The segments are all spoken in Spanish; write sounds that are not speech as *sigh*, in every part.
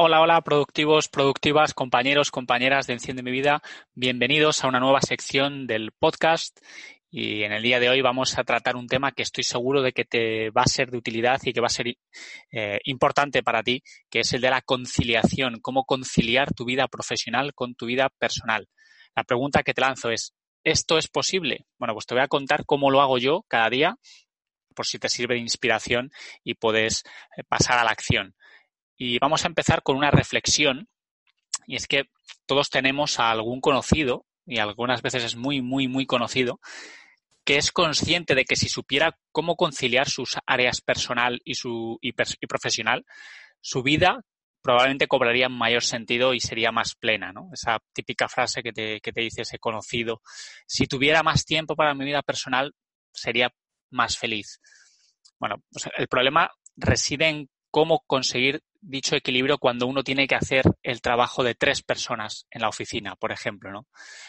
Hola, hola, productivos, productivas, compañeros, compañeras de Enciende mi vida. Bienvenidos a una nueva sección del podcast. Y en el día de hoy vamos a tratar un tema que estoy seguro de que te va a ser de utilidad y que va a ser eh, importante para ti, que es el de la conciliación, cómo conciliar tu vida profesional con tu vida personal. La pregunta que te lanzo es, ¿esto es posible? Bueno, pues te voy a contar cómo lo hago yo cada día, por si te sirve de inspiración y puedes eh, pasar a la acción. Y vamos a empezar con una reflexión, y es que todos tenemos a algún conocido, y algunas veces es muy, muy, muy conocido, que es consciente de que si supiera cómo conciliar sus áreas personal y, su, y, profesional, su vida probablemente cobraría mayor sentido y sería más plena, ¿no? Esa típica frase que te, que te dice ese conocido, si tuviera más tiempo para mi vida personal, sería más feliz. Bueno, pues el problema reside en cómo conseguir dicho equilibrio cuando uno tiene que hacer el trabajo de tres personas en la oficina, por ejemplo, ¿no?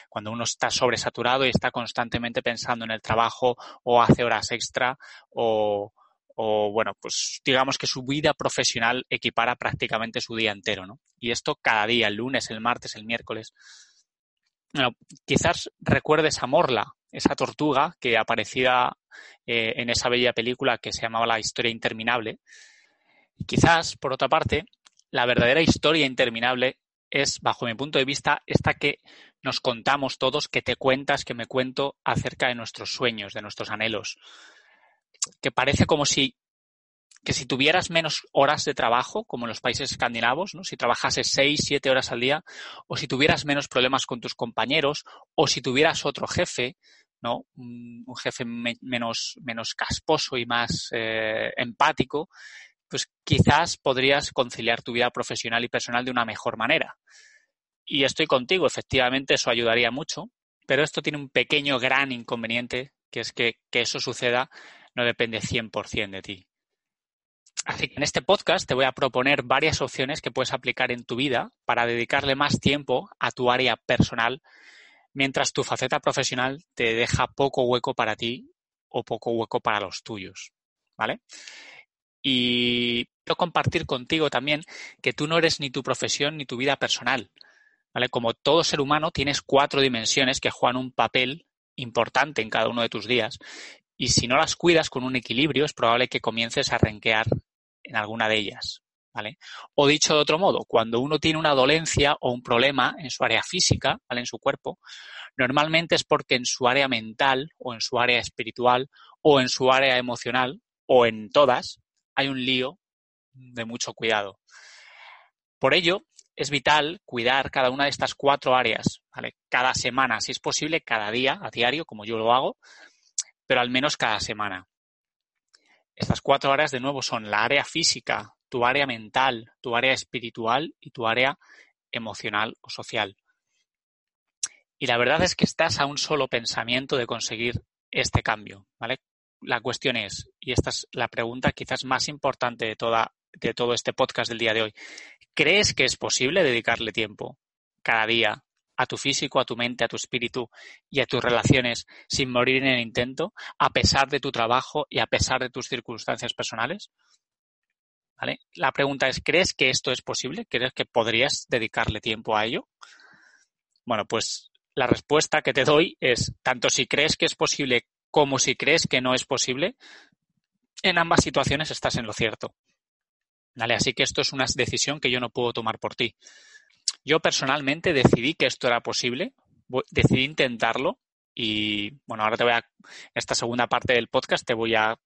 Cuando uno está sobresaturado y está constantemente pensando en el trabajo o hace horas extra o, o bueno, pues digamos que su vida profesional equipara prácticamente su día entero, ¿no? Y esto cada día, el lunes, el martes, el miércoles. Bueno, quizás recuerdes a Morla, esa tortuga que aparecía eh, en esa bella película que se llamaba La historia interminable, Quizás, por otra parte, la verdadera historia interminable es, bajo mi punto de vista, esta que nos contamos todos, que te cuentas, que me cuento acerca de nuestros sueños, de nuestros anhelos. Que parece como si que si tuvieras menos horas de trabajo, como en los países escandinavos, ¿no? si trabajases seis, siete horas al día, o si tuvieras menos problemas con tus compañeros, o si tuvieras otro jefe, ¿no? Un, jefe menos, menos casposo y más eh, empático, pues quizás podrías conciliar tu vida profesional y personal de una mejor manera. Y estoy contigo, efectivamente eso ayudaría mucho, pero esto tiene un pequeño gran inconveniente, que es que, que eso suceda no depende 100% de ti. Así que en este podcast te voy a proponer varias opciones que puedes aplicar en tu vida para dedicarle más tiempo a tu área personal, mientras tu faceta profesional te deja poco hueco para ti o poco hueco para los tuyos. ¿Vale? Y quiero compartir contigo también que tú no eres ni tu profesión ni tu vida personal. ¿vale? Como todo ser humano, tienes cuatro dimensiones que juegan un papel importante en cada uno de tus días. Y si no las cuidas con un equilibrio, es probable que comiences a renquear en alguna de ellas. ¿Vale? O dicho de otro modo, cuando uno tiene una dolencia o un problema en su área física, ¿vale? en su cuerpo, normalmente es porque en su área mental o en su área espiritual o en su área emocional o en todas, hay un lío de mucho cuidado. Por ello, es vital cuidar cada una de estas cuatro áreas, ¿vale? Cada semana, si es posible, cada día, a diario, como yo lo hago, pero al menos cada semana. Estas cuatro áreas, de nuevo, son la área física, tu área mental, tu área espiritual y tu área emocional o social. Y la verdad es que estás a un solo pensamiento de conseguir este cambio, ¿vale? La cuestión es, y esta es la pregunta quizás más importante de, toda, de todo este podcast del día de hoy, ¿crees que es posible dedicarle tiempo cada día a tu físico, a tu mente, a tu espíritu y a tus relaciones sin morir en el intento, a pesar de tu trabajo y a pesar de tus circunstancias personales? ¿Vale? La pregunta es, ¿crees que esto es posible? ¿Crees que podrías dedicarle tiempo a ello? Bueno, pues la respuesta que te doy es, tanto si crees que es posible como si crees que no es posible, en ambas situaciones estás en lo cierto. ¿Vale? Así que esto es una decisión que yo no puedo tomar por ti. Yo personalmente decidí que esto era posible, decidí intentarlo y bueno, ahora te voy a, esta segunda parte del podcast te voy a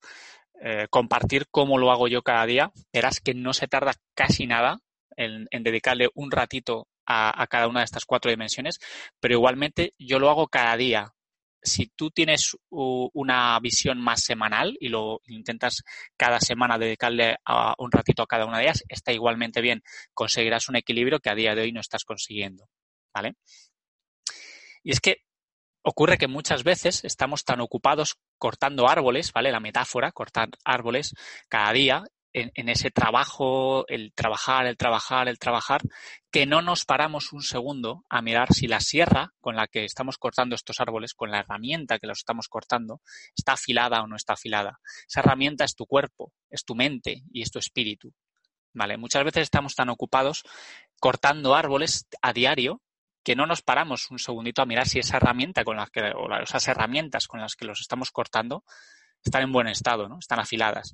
eh, compartir cómo lo hago yo cada día. Verás que no se tarda casi nada en, dedicarle un ratito a, a, cada una de estas cuatro dimensiones, pero igualmente yo lo hago cada día si tú tienes una visión más semanal y lo intentas cada semana dedicarle a un ratito a cada una de ellas, está igualmente bien. Conseguirás un equilibrio que a día de hoy no estás consiguiendo. ¿Vale? Y es que ocurre que muchas veces estamos tan ocupados cortando árboles, ¿vale? La metáfora, cortar árboles cada día en, ese trabajo, el trabajar, el trabajar, el trabajar, que no nos paramos un segundo a mirar si la sierra con la que estamos cortando estos árboles, con la herramienta que los estamos cortando, está afilada o no está afilada. Esa herramienta es tu cuerpo, es tu mente y es tu espíritu. ¿vale? Muchas veces estamos tan ocupados cortando árboles a diario que no nos paramos un segundito a mirar si esa herramienta con la que, o esas herramientas con las que los estamos cortando están en buen estado, ¿no? Están afiladas.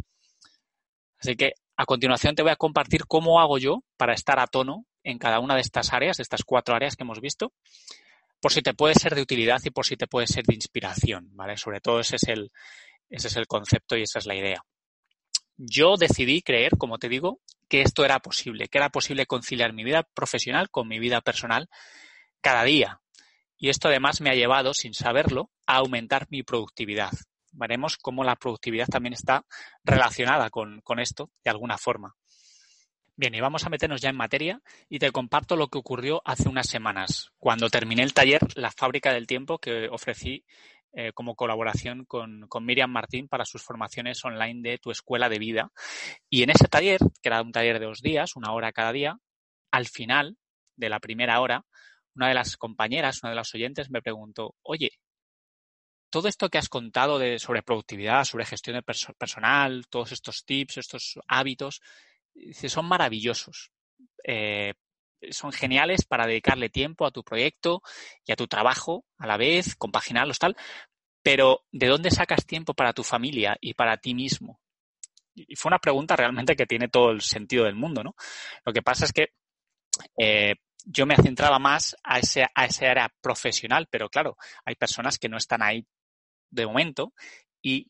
Así que a continuación te voy a compartir cómo hago yo para estar a tono en cada una de estas áreas, de estas cuatro áreas que hemos visto, por si te puede ser de utilidad y por si te puede ser de inspiración, ¿vale? Sobre todo ese es el, ese es el concepto y esa es la idea. Yo decidí creer, como te digo, que esto era posible, que era posible conciliar mi vida profesional con mi vida personal cada día. Y esto además me ha llevado, sin saberlo, a aumentar mi productividad. Veremos cómo la productividad también está relacionada con, con esto de alguna forma. Bien, y vamos a meternos ya en materia y te comparto lo que ocurrió hace unas semanas, cuando terminé el taller La fábrica del tiempo que ofrecí eh, como colaboración con, con, Miriam Martín para sus formaciones online de tu escuela de vida. Y en ese taller, que era un taller de dos días, una hora cada día, al final de la primera hora, una de las compañeras, una de las oyentes me preguntó, oye, todo esto que has contado de, sobre productividad, sobre gestión de personal, todos estos tips, estos hábitos, son maravillosos. Eh, son geniales para dedicarle tiempo a tu proyecto y a tu trabajo a la vez, compaginarlos tal. Pero, ¿de dónde sacas tiempo para tu familia y para ti mismo? Y fue una pregunta realmente que tiene todo el sentido del mundo, ¿no? Lo que pasa es que eh, yo me centraba más a ese, a ese área profesional, pero claro, hay personas que no están ahí de momento y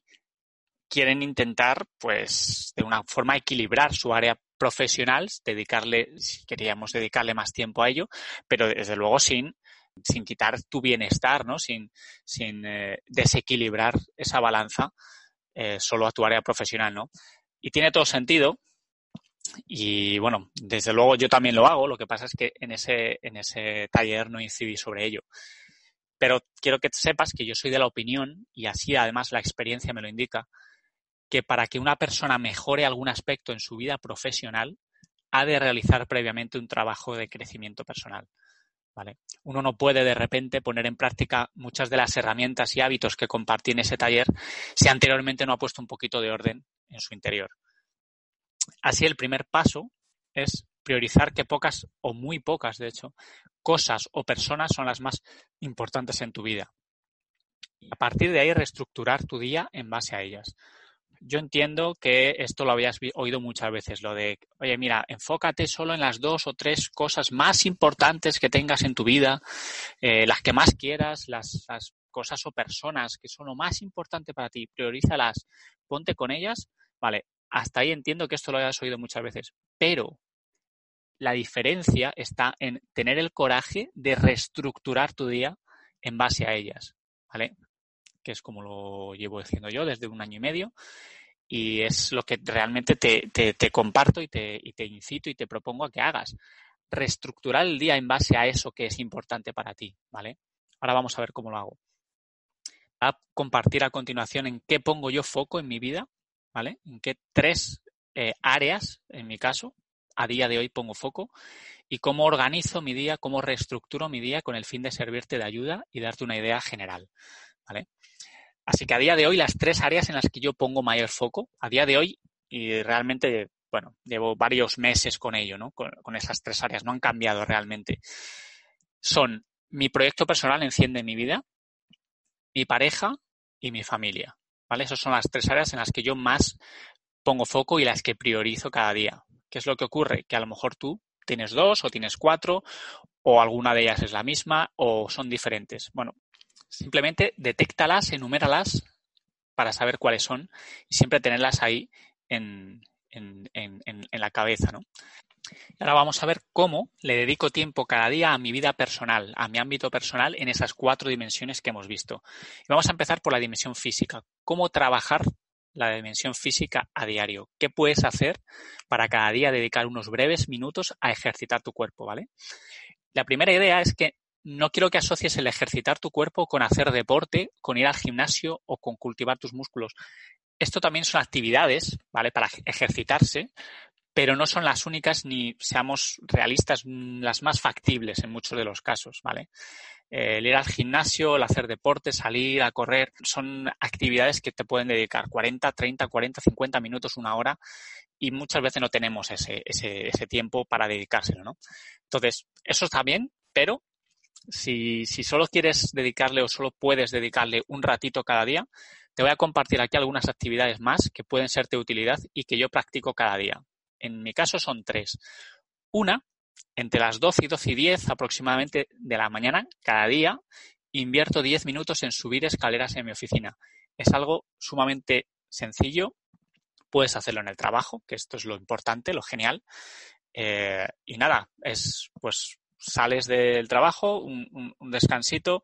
quieren intentar, pues, de una forma equilibrar su área profesional, dedicarle, si queríamos dedicarle más tiempo a ello, pero desde luego sin, sin quitar tu bienestar, ¿no? Sin, sin eh, desequilibrar esa balanza eh, solo a tu área profesional, ¿no? Y tiene todo sentido, y bueno, desde luego yo también lo hago, lo que pasa es que en ese, en ese taller no incidí sobre ello. Pero quiero que sepas que yo soy de la opinión, y así además la experiencia me lo indica, que para que una persona mejore algún aspecto en su vida profesional, ha de realizar previamente un trabajo de crecimiento personal. ¿Vale? Uno no puede de repente poner en práctica muchas de las herramientas y hábitos que compartí en ese taller si anteriormente no ha puesto un poquito de orden en su interior. Así el primer paso es priorizar que pocas o muy pocas, de hecho, cosas o personas son las más importantes en tu vida. Y a partir de ahí reestructurar tu día en base a ellas. Yo entiendo que esto lo habías oído muchas veces, lo de, oye, mira, enfócate solo en las dos o tres cosas más importantes que tengas en tu vida, eh, las que más quieras, las, las cosas o personas que son lo más importante para ti, priorízalas, ponte con ellas. Vale, hasta ahí entiendo que esto lo hayas oído muchas veces, pero la diferencia está en tener el coraje de reestructurar tu día en base a ellas, ¿vale? Que es como lo llevo diciendo yo desde un año y medio y es lo que realmente te, comparto y te, y te incito y te propongo a que hagas. Reestructurar el día en base a eso que es importante para ti, ¿vale? Ahora vamos a ver cómo lo hago. a compartir a continuación en qué pongo yo foco en mi vida ¿vale? En qué tres eh, áreas, en mi caso, a día de hoy pongo foco y cómo organizo mi día, cómo reestructuro mi día con el fin de servirte de ayuda y darte una idea general, ¿vale? Así que a día de hoy las tres áreas en las que yo pongo mayor foco, a día de hoy, y realmente, bueno, llevo varios meses con ello, ¿no? Con, esas tres áreas, no han cambiado realmente. Son mi proyecto personal enciende mi vida, mi pareja y mi familia. ¿vale? Esas son las tres áreas en las que yo más pongo foco y las que priorizo cada día. ¿Qué es lo que ocurre? Que a lo mejor tú tienes dos o tienes cuatro o alguna de ellas es la misma o son diferentes. Bueno, simplemente detéctalas, enuméralas para saber cuáles son y siempre tenerlas ahí en, en, en, en la cabeza, ¿no? ahora vamos a ver cómo le dedico tiempo cada día a mi vida personal, a mi ámbito personal en esas cuatro dimensiones que hemos visto. Y vamos a empezar por la dimensión física. ¿Cómo trabajar la dimensión física a diario? ¿Qué puedes hacer para cada día dedicar unos breves minutos a ejercitar tu cuerpo, ¿vale? La primera idea es que no quiero que asocies el ejercitar tu cuerpo con hacer deporte, con ir al gimnasio o con cultivar tus músculos. Esto también son actividades, ¿vale? Para ejercitarse, pero no son las únicas ni seamos realistas, las más factibles en muchos de los casos, ¿vale? el ir al gimnasio, el hacer deporte, salir a correr, son actividades que te pueden dedicar 40, 30, 40, 50 minutos, una hora y muchas veces no tenemos ese, ese, ese tiempo para dedicárselo, ¿no? Entonces, eso está bien, pero si, si solo quieres dedicarle o solo puedes dedicarle un ratito cada día, te voy a compartir aquí algunas actividades más que pueden serte de utilidad y que yo practico cada día. En mi caso son tres. Una entre las 12 y 12 y 10 aproximadamente de la mañana, cada día, invierto 10 minutos en subir escaleras en mi oficina. Es algo sumamente sencillo. Puedes hacerlo en el trabajo, que esto es lo importante, lo genial. Eh, y nada, es pues sales del trabajo, un, descansito,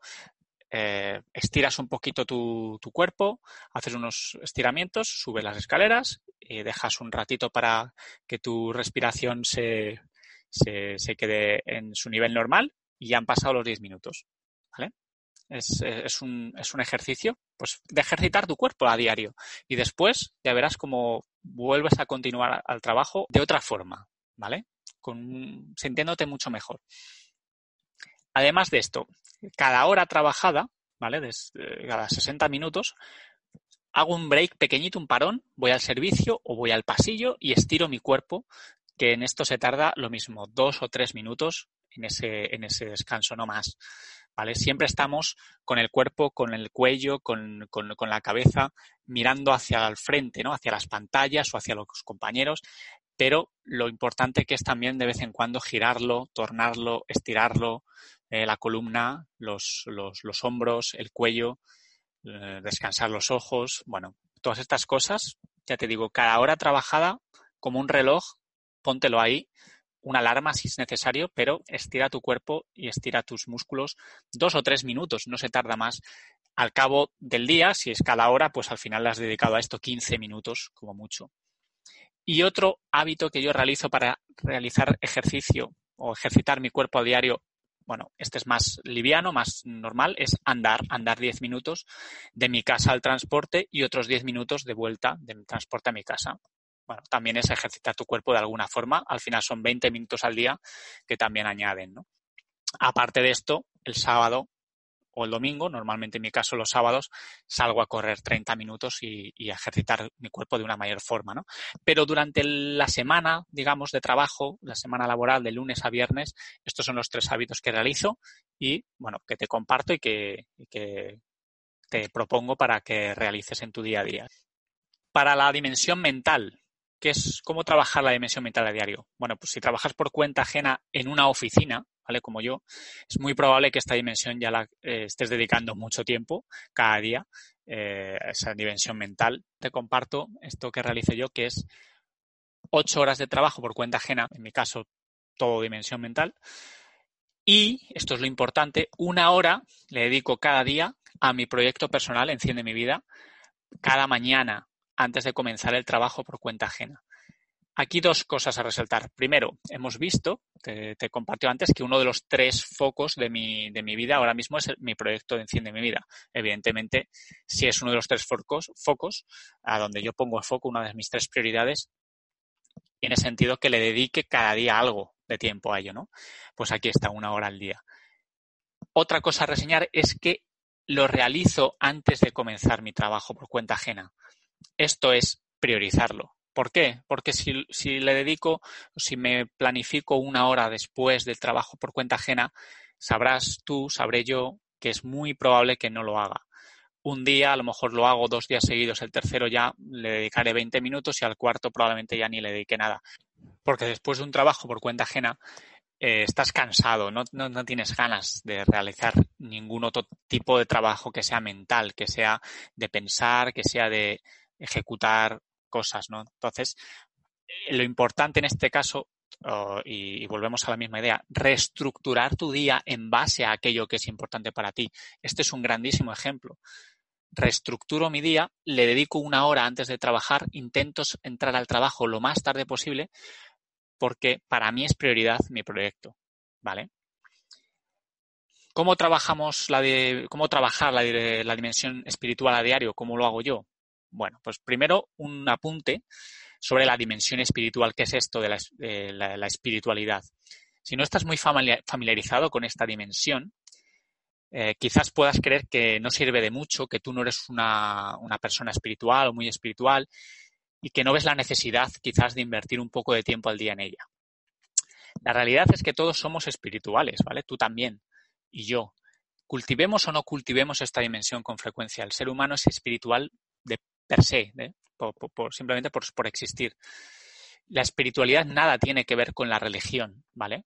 eh, estiras un poquito tu, tu, cuerpo, haces unos estiramientos, subes las escaleras y dejas un ratito para que tu respiración se, se, quede en su nivel normal y ya han pasado los 10 minutos. ¿vale? Es, es, un, es un ejercicio pues, de ejercitar tu cuerpo a diario y después ya verás cómo vuelves a continuar al trabajo de otra forma, ¿vale? Con, sintiéndote mucho mejor. Además de esto, cada hora trabajada, ¿vale? Desde cada 60 minutos, hago un break pequeñito, un parón, voy al servicio o voy al pasillo y estiro mi cuerpo que en esto se tarda lo mismo, dos o tres minutos en ese, en ese descanso, no más. ¿Vale? Siempre estamos con el cuerpo, con el cuello, con, con, la cabeza, mirando hacia el frente, ¿no? Hacia las pantallas o hacia los compañeros, pero lo importante que es también de vez en cuando girarlo, tornarlo, estirarlo, eh, la columna, los, los, los, hombros, el cuello, eh, descansar los ojos, bueno, todas estas cosas, ya te digo, cada hora trabajada como un reloj póntelo ahí, una alarma si es necesario, pero estira tu cuerpo y estira tus músculos dos o tres minutos, no se tarda más. Al cabo del día, si es cada hora, pues al final le has dedicado a esto 15 minutos como mucho. Y otro hábito que yo realizo para realizar ejercicio o ejercitar mi cuerpo a diario, bueno, este es más liviano, más normal, es andar, andar 10 minutos de mi casa al transporte y otros 10 minutos de vuelta de mi transporte a mi casa bueno, también es ejercitar tu cuerpo de alguna forma. Al final son 20 minutos al día que también añaden, ¿no? Aparte de esto, el sábado o el domingo, normalmente en mi caso los sábados, salgo a correr 30 minutos y, ejercitar mi cuerpo de una mayor forma, ¿no? Pero durante la semana, digamos, de trabajo, la semana laboral de lunes a viernes, estos son los tres hábitos que realizo y, bueno, que te comparto y que te propongo para que realices en tu día a día. Para la dimensión mental, ¿Qué es cómo trabajar la dimensión mental a diario? Bueno, pues si trabajas por cuenta ajena en una oficina, ¿vale? Como yo, es muy probable que esta dimensión ya la eh, estés dedicando mucho tiempo cada día, eh, esa dimensión mental. Te comparto esto que realice yo, que es ocho horas de trabajo por cuenta ajena, en mi caso, todo dimensión mental. Y, esto es lo importante, una hora le dedico cada día a mi proyecto personal, Enciende mi vida, cada mañana antes de comenzar el trabajo por cuenta ajena. Aquí dos cosas a resaltar. Primero, hemos visto, te, compartió antes, que uno de los tres focos de mi, de mi vida ahora mismo es mi proyecto de Enciende mi vida. Evidentemente, si es uno de los tres focos, focos a donde yo pongo el foco, una de mis tres prioridades, tiene sentido que le dedique cada día algo de tiempo a ello, ¿no? Pues aquí está, una hora al día. Otra cosa a reseñar es que lo realizo antes de comenzar mi trabajo por cuenta ajena. Esto es priorizarlo. ¿Por qué? Porque si, si, le dedico, si me planifico una hora después del trabajo por cuenta ajena, sabrás tú, sabré yo, que es muy probable que no lo haga. Un día, a lo mejor lo hago dos días seguidos, el tercero ya le dedicaré 20 minutos y al cuarto probablemente ya ni le dedique nada. Porque después de un trabajo por cuenta ajena, eh, estás cansado, no, no, no, tienes ganas de realizar ningún otro tipo de trabajo que sea mental, que sea de pensar, que sea de ejecutar cosas, ¿no? Entonces, eh, lo importante en este caso, oh, y, y, volvemos a la misma idea, reestructurar tu día en base a aquello que es importante para ti. Este es un grandísimo ejemplo. Reestructuro mi día, le dedico una hora antes de trabajar, intento entrar al trabajo lo más tarde posible porque para mí es prioridad mi proyecto, ¿vale? ¿Cómo trabajamos la de, cómo trabajar la, la dimensión espiritual a diario? ¿Cómo lo hago yo? Bueno, pues primero un apunte sobre la dimensión espiritual, qué es esto de la, espiritualidad. Si no estás muy familiarizado con esta dimensión, eh, quizás puedas creer que no sirve de mucho, que tú no eres una, una, persona espiritual o muy espiritual y que no ves la necesidad quizás de invertir un poco de tiempo al día en ella. La realidad es que todos somos espirituales, ¿vale? Tú también y yo. Cultivemos o no cultivemos esta dimensión con frecuencia. El ser humano es espiritual per se, ¿eh? por, simplemente por, por existir. La espiritualidad nada tiene que ver con la religión, ¿vale?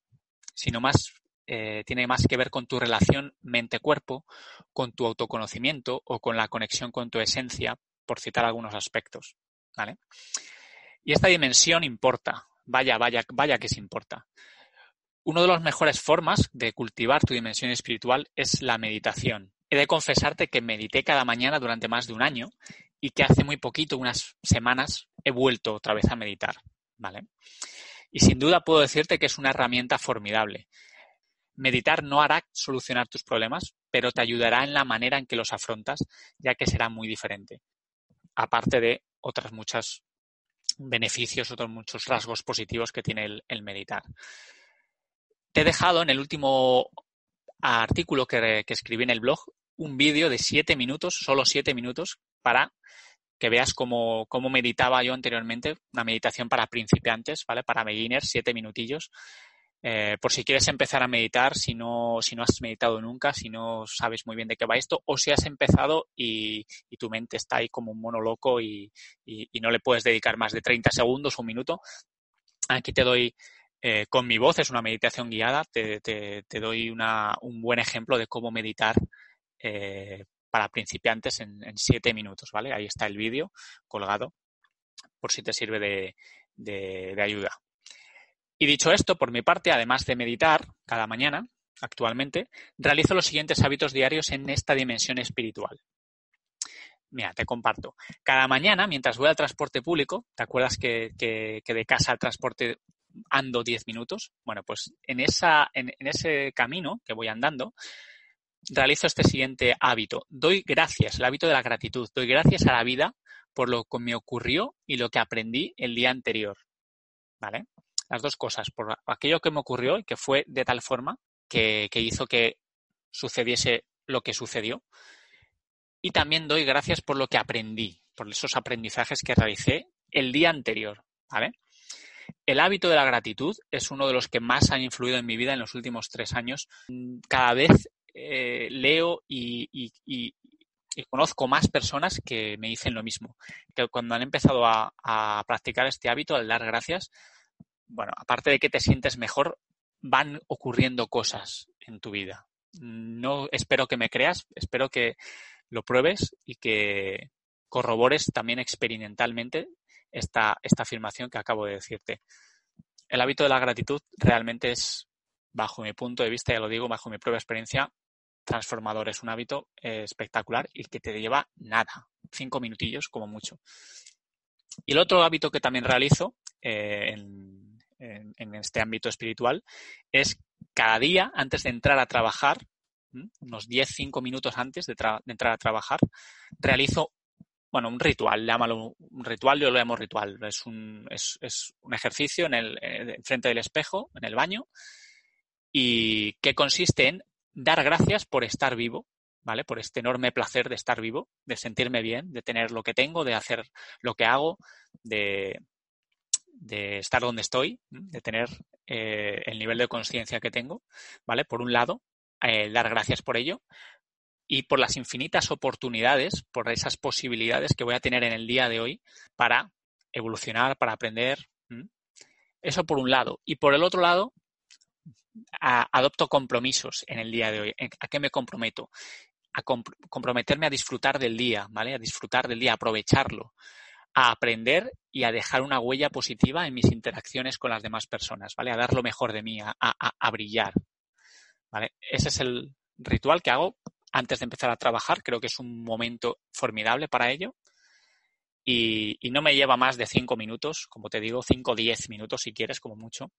Sino más eh, tiene más que ver con tu relación mente-cuerpo, con tu autoconocimiento o con la conexión con tu esencia, por citar algunos aspectos. ¿vale? Y esta dimensión importa, vaya, vaya, vaya que se importa. Una de las mejores formas de cultivar tu dimensión espiritual es la meditación. He de confesarte que medité cada mañana durante más de un año y que hace muy poquito, unas semanas, he vuelto otra vez a meditar, ¿vale? Y sin duda puedo decirte que es una herramienta formidable. Meditar no hará solucionar tus problemas, pero te ayudará en la manera en que los afrontas, ya que será muy diferente. Aparte de otras muchas beneficios, otros muchos rasgos positivos que tiene el, meditar. Te he dejado en el último artículo que, que escribí en el blog un vídeo de siete minutos, solo siete minutos, para que veas cómo, cómo, meditaba yo anteriormente, una meditación para principiantes, ¿vale? Para beginners, siete minutillos. Eh, por si quieres empezar a meditar, si no, si no has meditado nunca, si no sabes muy bien de qué va esto, o si has empezado y, tu mente está ahí como un mono loco y, no le puedes dedicar más de 30 segundos un minuto. Aquí te doy eh, con mi voz, es una meditación guiada, te, te, doy una, un buen ejemplo de cómo meditar eh, para principiantes en, siete minutos, ¿vale? Ahí está el vídeo colgado por si te sirve de, de ayuda. Y dicho esto, por mi parte, además de meditar cada mañana, actualmente, realizo los siguientes hábitos diarios en esta dimensión espiritual. Mira, te comparto. Cada mañana, mientras voy al transporte público, ¿te acuerdas que, de casa al transporte ando 10 minutos? Bueno, pues en, esa, en, en ese camino que voy andando, realizo este siguiente hábito. Doy gracias, el hábito de la gratitud. Doy gracias a la vida por lo que me ocurrió y lo que aprendí el día anterior. ¿Vale? las dos cosas, por aquello que me ocurrió y que fue de tal forma que, hizo que sucediese lo que sucedió. Y también doy gracias por lo que aprendí, por esos aprendizajes que realicé el día anterior. ¿vale? El hábito de la gratitud es uno de los que más han influido en mi vida en los últimos tres años. Cada vez eh, leo y, conozco más personas que me dicen lo mismo, que cuando han empezado a, practicar este hábito, al dar gracias, bueno, aparte de que te sientes mejor, van ocurriendo cosas en tu vida. No espero que me creas, espero que lo pruebes y que corrobores también experimentalmente esta, esta afirmación que acabo de decirte. El hábito de la gratitud realmente es, bajo mi punto de vista, ya lo digo, bajo mi propia experiencia, transformador. Es un hábito eh, espectacular y que te lleva nada, cinco minutillos como mucho. Y el otro hábito que también realizo eh, en, este ámbito espiritual, es cada día, antes de entrar a trabajar, unos 10-5 minutos antes de, entrar a trabajar, realizo, bueno, un ritual, llámalo un ritual, yo lo llamo ritual. Es un, es, es un ejercicio en el, frente del espejo, en el baño, y que consiste en dar gracias por estar vivo, ¿vale? Por este enorme placer de estar vivo, de sentirme bien, de tener lo que tengo, de hacer lo que hago, de, de estar donde estoy, de tener eh, el nivel de conciencia que tengo, ¿vale? Por un lado, eh, dar gracias por ello y por las infinitas oportunidades, por esas posibilidades que voy a tener en el día de hoy para evolucionar, para aprender. Eso por un lado. Y por el otro lado, adopto compromisos en el día de hoy. ¿A qué me comprometo? A comprometerme a disfrutar del día, ¿vale? A disfrutar del día, a aprovecharlo a aprender y a dejar una huella positiva en mis interacciones con las demás personas, ¿vale? A dar lo mejor de mí, a, brillar, ¿vale? Ese es el ritual que hago antes de empezar a trabajar. Creo que es un momento formidable para ello. Y, no me lleva más de cinco minutos, como te digo, cinco o diez minutos si quieres, como mucho.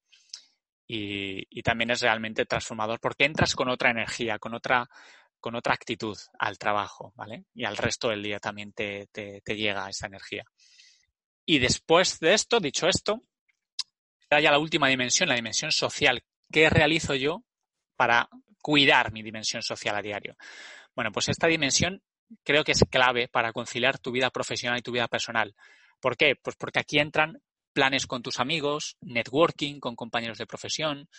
Y, también es realmente transformador porque entras con otra energía, con otra, con otra actitud al trabajo, ¿vale? Y al resto del día también te, te llega esa energía. Y después de esto, dicho esto, está ya la última dimensión, la dimensión social. ¿Qué realizo yo para cuidar mi dimensión social a diario? Bueno, pues esta dimensión creo que es clave para conciliar tu vida profesional y tu vida personal. ¿Por qué? Pues porque aquí entran planes con tus amigos, networking con compañeros de profesión,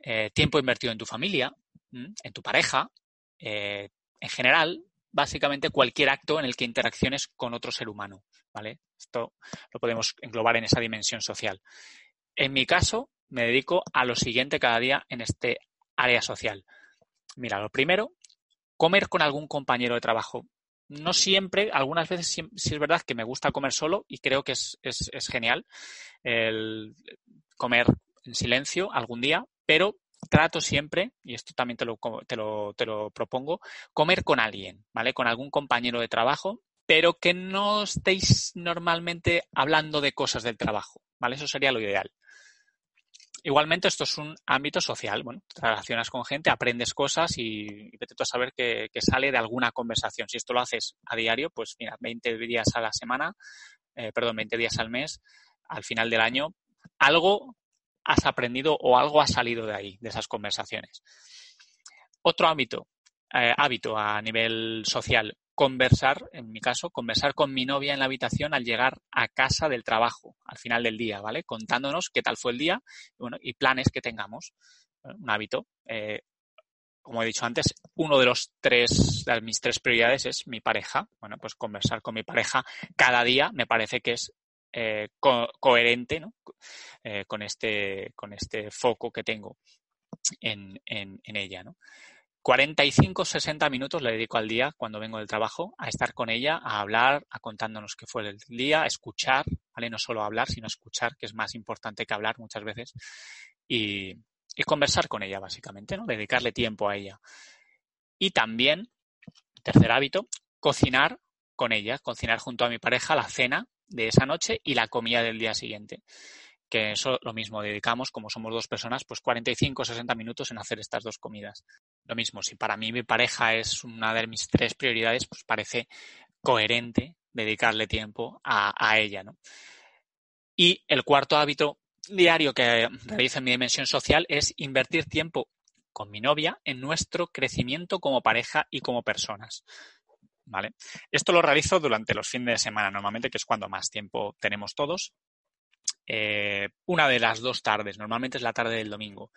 eh, tiempo invertido en tu familia, en tu pareja, eh, en general, básicamente cualquier acto en el que interacciones con otro ser humano, ¿vale? Esto lo podemos englobar en esa dimensión social. En mi caso, me dedico a lo siguiente cada día en este área social. Mira, lo primero, comer con algún compañero de trabajo. No siempre, algunas veces sí, es verdad que me gusta comer solo y creo que es, es genial el comer en silencio algún día, pero trato siempre, y esto también te lo, te lo, te lo propongo, comer con alguien, ¿vale? Con algún compañero de trabajo, pero que no estéis normalmente hablando de cosas del trabajo, ¿vale? Eso sería lo ideal. Igualmente, esto es un ámbito social. Bueno, te relacionas con gente, aprendes cosas y, a saber que, sale de alguna conversación. Si esto lo haces a diario, pues mira, 20 días a la semana, eh, perdón, 20 días al mes, al final del año, algo has aprendido o algo ha salido de ahí, de esas conversaciones. Otro ámbito, eh, hábito a nivel social, conversar, en mi caso, conversar con mi novia en la habitación al llegar a casa del trabajo, al final del día, ¿vale? Contándonos qué tal fue el día bueno, y planes que tengamos. Un hábito. Eh, como he dicho antes, uno de los tres, de mis tres prioridades es mi pareja. Bueno, pues conversar con mi pareja cada día me parece que es eh, coherente ¿no? Eh, con, este, con este foco que tengo en, en, ella. ¿no? 45, 60 minutos le dedico al día cuando vengo del trabajo a estar con ella, a hablar, a contándonos qué fue el día, a escuchar. No solo hablar, sino escuchar, que es más importante que hablar muchas veces, y, y conversar con ella, básicamente, ¿no? Dedicarle tiempo a ella. Y también, tercer hábito, cocinar con ella, cocinar junto a mi pareja la cena de esa noche y la comida del día siguiente. Que eso lo mismo, dedicamos, como somos dos personas, pues 45 o 60 minutos en hacer estas dos comidas. Lo mismo, si para mí mi pareja es una de mis tres prioridades, pues parece coherente dedicarle tiempo a, a ella, ¿no? Y el cuarto hábito diario que realizo en mi dimensión social es invertir tiempo con mi novia en nuestro crecimiento como pareja y como personas. ¿vale? Esto lo realizo durante los fines de semana, normalmente, que es cuando más tiempo tenemos todos. Eh, una de las dos tardes, normalmente es la tarde del domingo.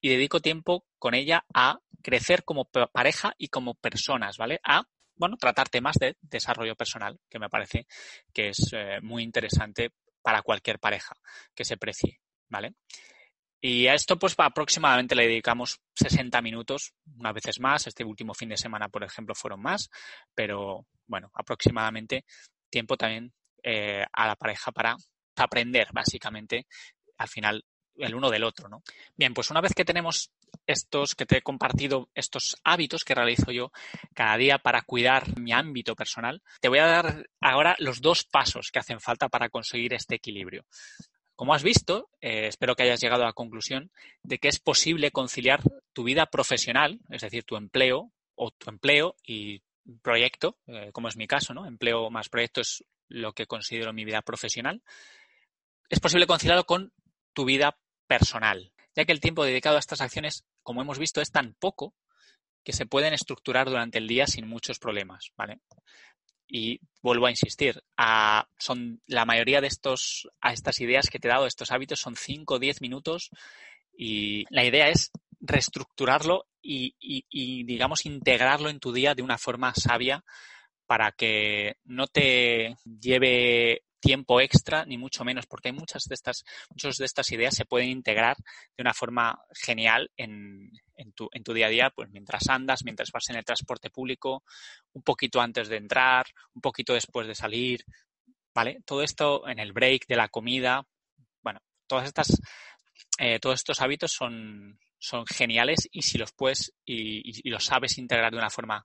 Y dedico tiempo con ella a crecer como pareja y como personas, ¿vale? A, bueno, tratar temas de desarrollo personal, que me parece que es eh, muy interesante para cualquier pareja que se precie, ¿vale? Y a esto, pues aproximadamente le dedicamos 60 minutos, unas veces más. Este último fin de semana, por ejemplo, fueron más, pero bueno, aproximadamente tiempo también eh, a la pareja para aprender, básicamente, al final el uno del otro, ¿no? Bien, pues una vez que tenemos estos, que te he compartido estos hábitos que realizo yo cada día para cuidar mi ámbito personal, te voy a dar ahora los dos pasos que hacen falta para conseguir este equilibrio. Como has visto, eh, espero que hayas llegado a la conclusión de que es posible conciliar tu vida profesional, es decir, tu empleo o tu empleo y proyecto, eh, como es mi caso, ¿no? Empleo más proyecto es lo que considero mi vida profesional. Es posible conciliarlo con tu vida personal, ya que el tiempo dedicado a estas acciones, como hemos visto, es tan poco que se pueden estructurar durante el día sin muchos problemas, ¿vale? Y vuelvo a insistir, son la mayoría de estos, a estas ideas que te he dado, estos hábitos, son 5 o 10 minutos y la idea es reestructurarlo y, digamos, integrarlo en tu día de una forma sabia para que no te lleve tiempo extra, ni mucho menos, porque hay muchas de estas, muchas de estas ideas se pueden integrar de una forma genial en, en, tu, en tu día a día, pues mientras andas, mientras vas en el transporte público, un poquito antes de entrar, un poquito después de salir, ¿vale? Todo esto en el break de la comida, bueno, todas estas, eh, todos estos hábitos son, son geniales y si los puedes y, los sabes integrar de una forma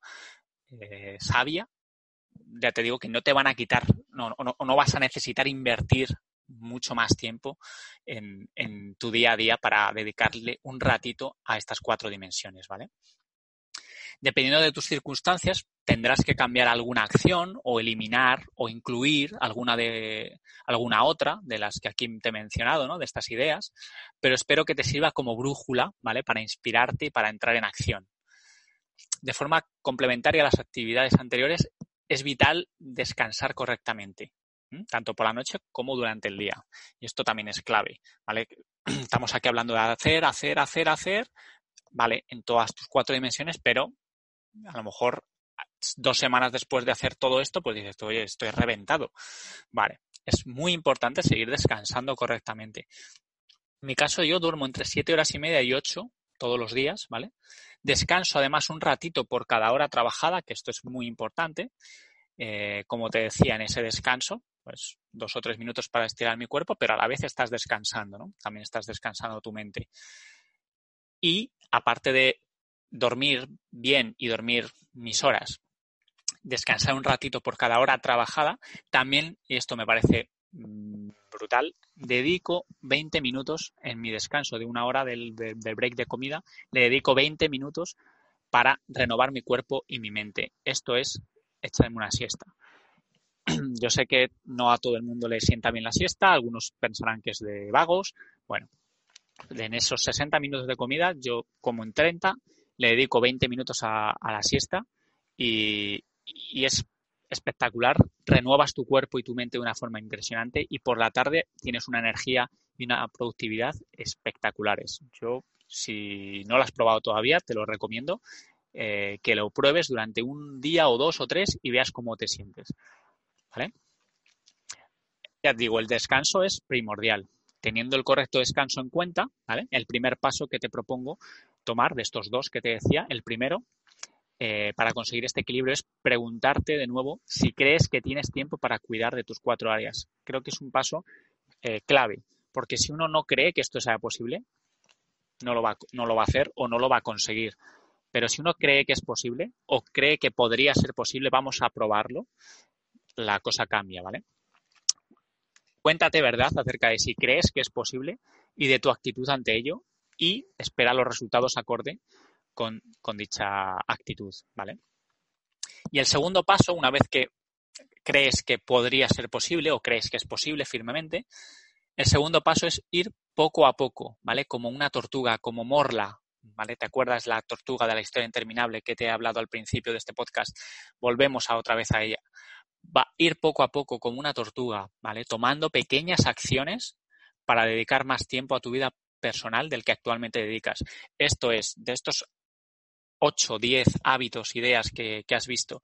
eh, sabia, ya te digo que no te van a quitar, no, no, vas a necesitar invertir mucho más tiempo en, en, tu día a día para dedicarle un ratito a estas cuatro dimensiones, ¿vale? Dependiendo de tus circunstancias, tendrás que cambiar alguna acción o eliminar o incluir alguna de alguna otra de las que aquí te he mencionado, ¿no? De estas ideas, pero espero que te sirva como brújula, ¿vale? Para inspirarte y para entrar en acción. De forma complementaria a las actividades anteriores, es vital descansar correctamente, tanto por la noche como durante el día. Y esto también es clave, ¿vale? *clears throat* Estamos aquí hablando de hacer, hacer, hacer, hacer, ¿vale? En todas tus cuatro dimensiones, pero a lo mejor dos semanas después de hacer todo esto, pues dices, oye, estoy reventado. Vale, es muy importante seguir descansando correctamente. En mi caso, yo duermo entre siete horas y media y ocho todos los días, ¿vale? Descanso además un ratito por cada hora trabajada, que esto es muy importante. Eh, como te decía, en ese descanso, pues dos o tres minutos para estirar mi cuerpo, pero a la vez estás descansando, ¿no? También estás descansando tu mente. Y aparte de dormir bien y dormir mis horas, descansar un ratito por cada hora trabajada, también, y esto me parece mm, brutal, dedico 20 minutos en mi descanso de una hora del, break de comida, le dedico 20 minutos para renovar mi cuerpo y mi mente. Esto es echarme una siesta. *clears throat* Yo sé que no a todo el mundo le sienta bien la siesta, algunos pensarán que es de vagos. Bueno, en esos 60 minutos de comida, yo como en 30, le dedico 20 minutos a, la siesta y, es espectacular. Renuevas tu cuerpo y tu mente de una forma impresionante y por la tarde tienes una energía y una productividad espectaculares. Yo, si no lo has probado todavía, te lo recomiendo eh, que lo pruebes durante un día o dos o tres y veas cómo te sientes. ¿Vale? Ya digo, el descanso es primordial teniendo el correcto descanso en cuenta, ¿vale? El primer paso que te propongo tomar de estos dos que te decía, el primero, eh, para conseguir este equilibrio es preguntarte de nuevo si crees que tienes tiempo para cuidar de tus cuatro áreas. Creo que es un paso eh, clave, porque si uno no cree que esto sea posible, no lo, va, no lo va a hacer o no lo va a conseguir. Pero si uno cree que es posible o cree que podría ser posible, vamos a probarlo, la cosa cambia, ¿vale? Cuéntate verdad acerca de si crees que es posible y de tu actitud ante ello y espera los resultados acorde con, dicha actitud, ¿vale? Y el segundo paso, una vez que crees que podría ser posible o crees que es posible firmemente, el segundo paso es ir poco a poco, ¿vale? Como una tortuga, como morla, ¿vale? ¿Te acuerdas la tortuga de la historia interminable que te he hablado al principio de este podcast? Volvemos a otra vez a ella va a ir poco a poco como una tortuga, ¿vale? Tomando pequeñas acciones para dedicar más tiempo a tu vida personal del que actualmente dedicas. Esto es, de estos 8 o 10 hábitos, ideas que, has visto,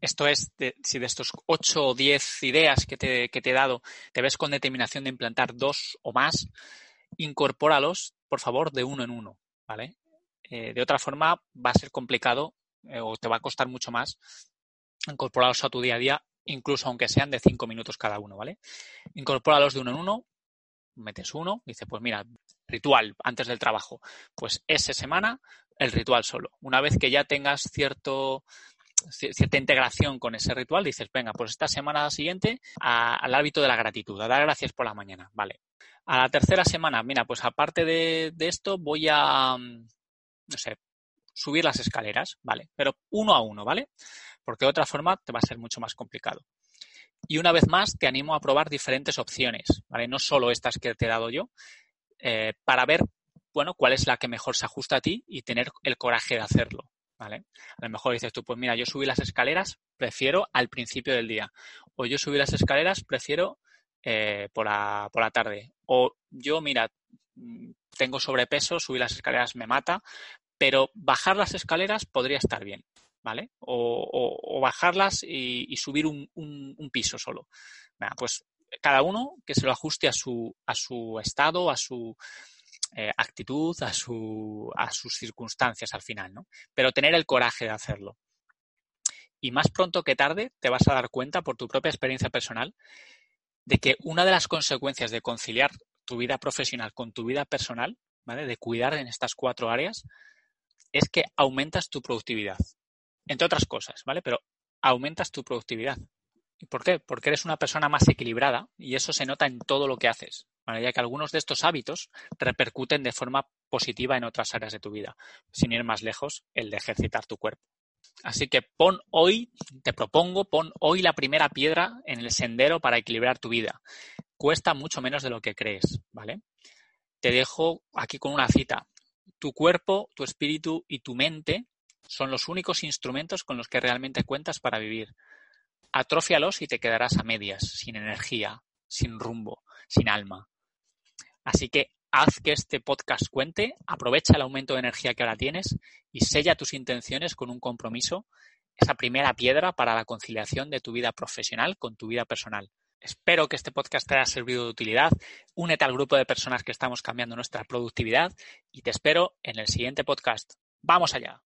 esto es, si de estos 8 o 10 ideas que te, que te he dado, te ves con determinación de implantar dos o más, incorpóralos, por favor, de uno en uno, ¿vale? Eh, de otra forma, va a ser complicado eh, o te va a costar mucho más incorporarlos a tu día a día incluso aunque sean de cinco minutos cada uno, ¿vale? Incorpóralos de uno en uno, metes uno, dice, pues mira, ritual antes del trabajo. Pues esa semana el ritual solo. Una vez que ya tengas cierto cierta integración con ese ritual, dices, venga, pues esta semana siguiente al hábito de la gratitud, a dar gracias por la mañana, vale. A la tercera semana, mira, pues aparte de, de esto voy a, no sé, subir las escaleras, ¿vale? Pero uno a uno, ¿vale? porque de otra forma te va a ser mucho más complicado. Y una vez más, te animo a probar diferentes opciones, ¿vale? No solo estas que te he dado yo, eh, para ver, bueno, cuál es la que mejor se ajusta a ti y tener el coraje de hacerlo, ¿vale? A lo mejor dices tú, pues mira, yo subí las escaleras, prefiero al principio del día. O yo subí las escaleras, prefiero eh, por, la, por la tarde. O yo, mira, mm, tengo sobrepeso, subir las escaleras me mata, pero bajar las escaleras podría estar bien. ¿vale? O, bajarlas y, subir un, piso solo. pues cada uno que se lo ajuste a su, a su estado, a su eh, actitud, a, su, a sus circunstancias al final, ¿no? Pero tener el coraje de hacerlo. Y más pronto que tarde te vas a dar cuenta por tu propia experiencia personal de que una de las consecuencias de conciliar tu vida profesional con tu vida personal, ¿vale? De cuidar en estas cuatro áreas, es que aumentas tu productividad entre otras cosas, ¿vale? Pero aumentas tu productividad. ¿Y por qué? Porque eres una persona más equilibrada y eso se nota en todo lo que haces, ya que algunos de estos hábitos repercuten de forma positiva en otras áreas de tu vida. Sin ir más lejos, el de ejercitar tu cuerpo. Así que pon hoy, te propongo, pon hoy la primera piedra en el sendero para equilibrar tu vida. Cuesta mucho menos de lo que crees, ¿vale? Te dejo aquí con una cita. Tu cuerpo, tu espíritu y tu mente son los únicos instrumentos con los que realmente cuentas para vivir. Atrófialos y te quedarás a medias, sin energía, sin rumbo, sin alma. Así que haz que este podcast cuente, aprovecha el aumento de energía que ahora tienes y sella tus intenciones con un compromiso, esa primera piedra para la conciliación de tu vida profesional con tu vida personal. Espero que este podcast te haya servido de utilidad. Únete al grupo de personas que estamos cambiando nuestra productividad y te espero en el siguiente podcast. ¡Vamos allá!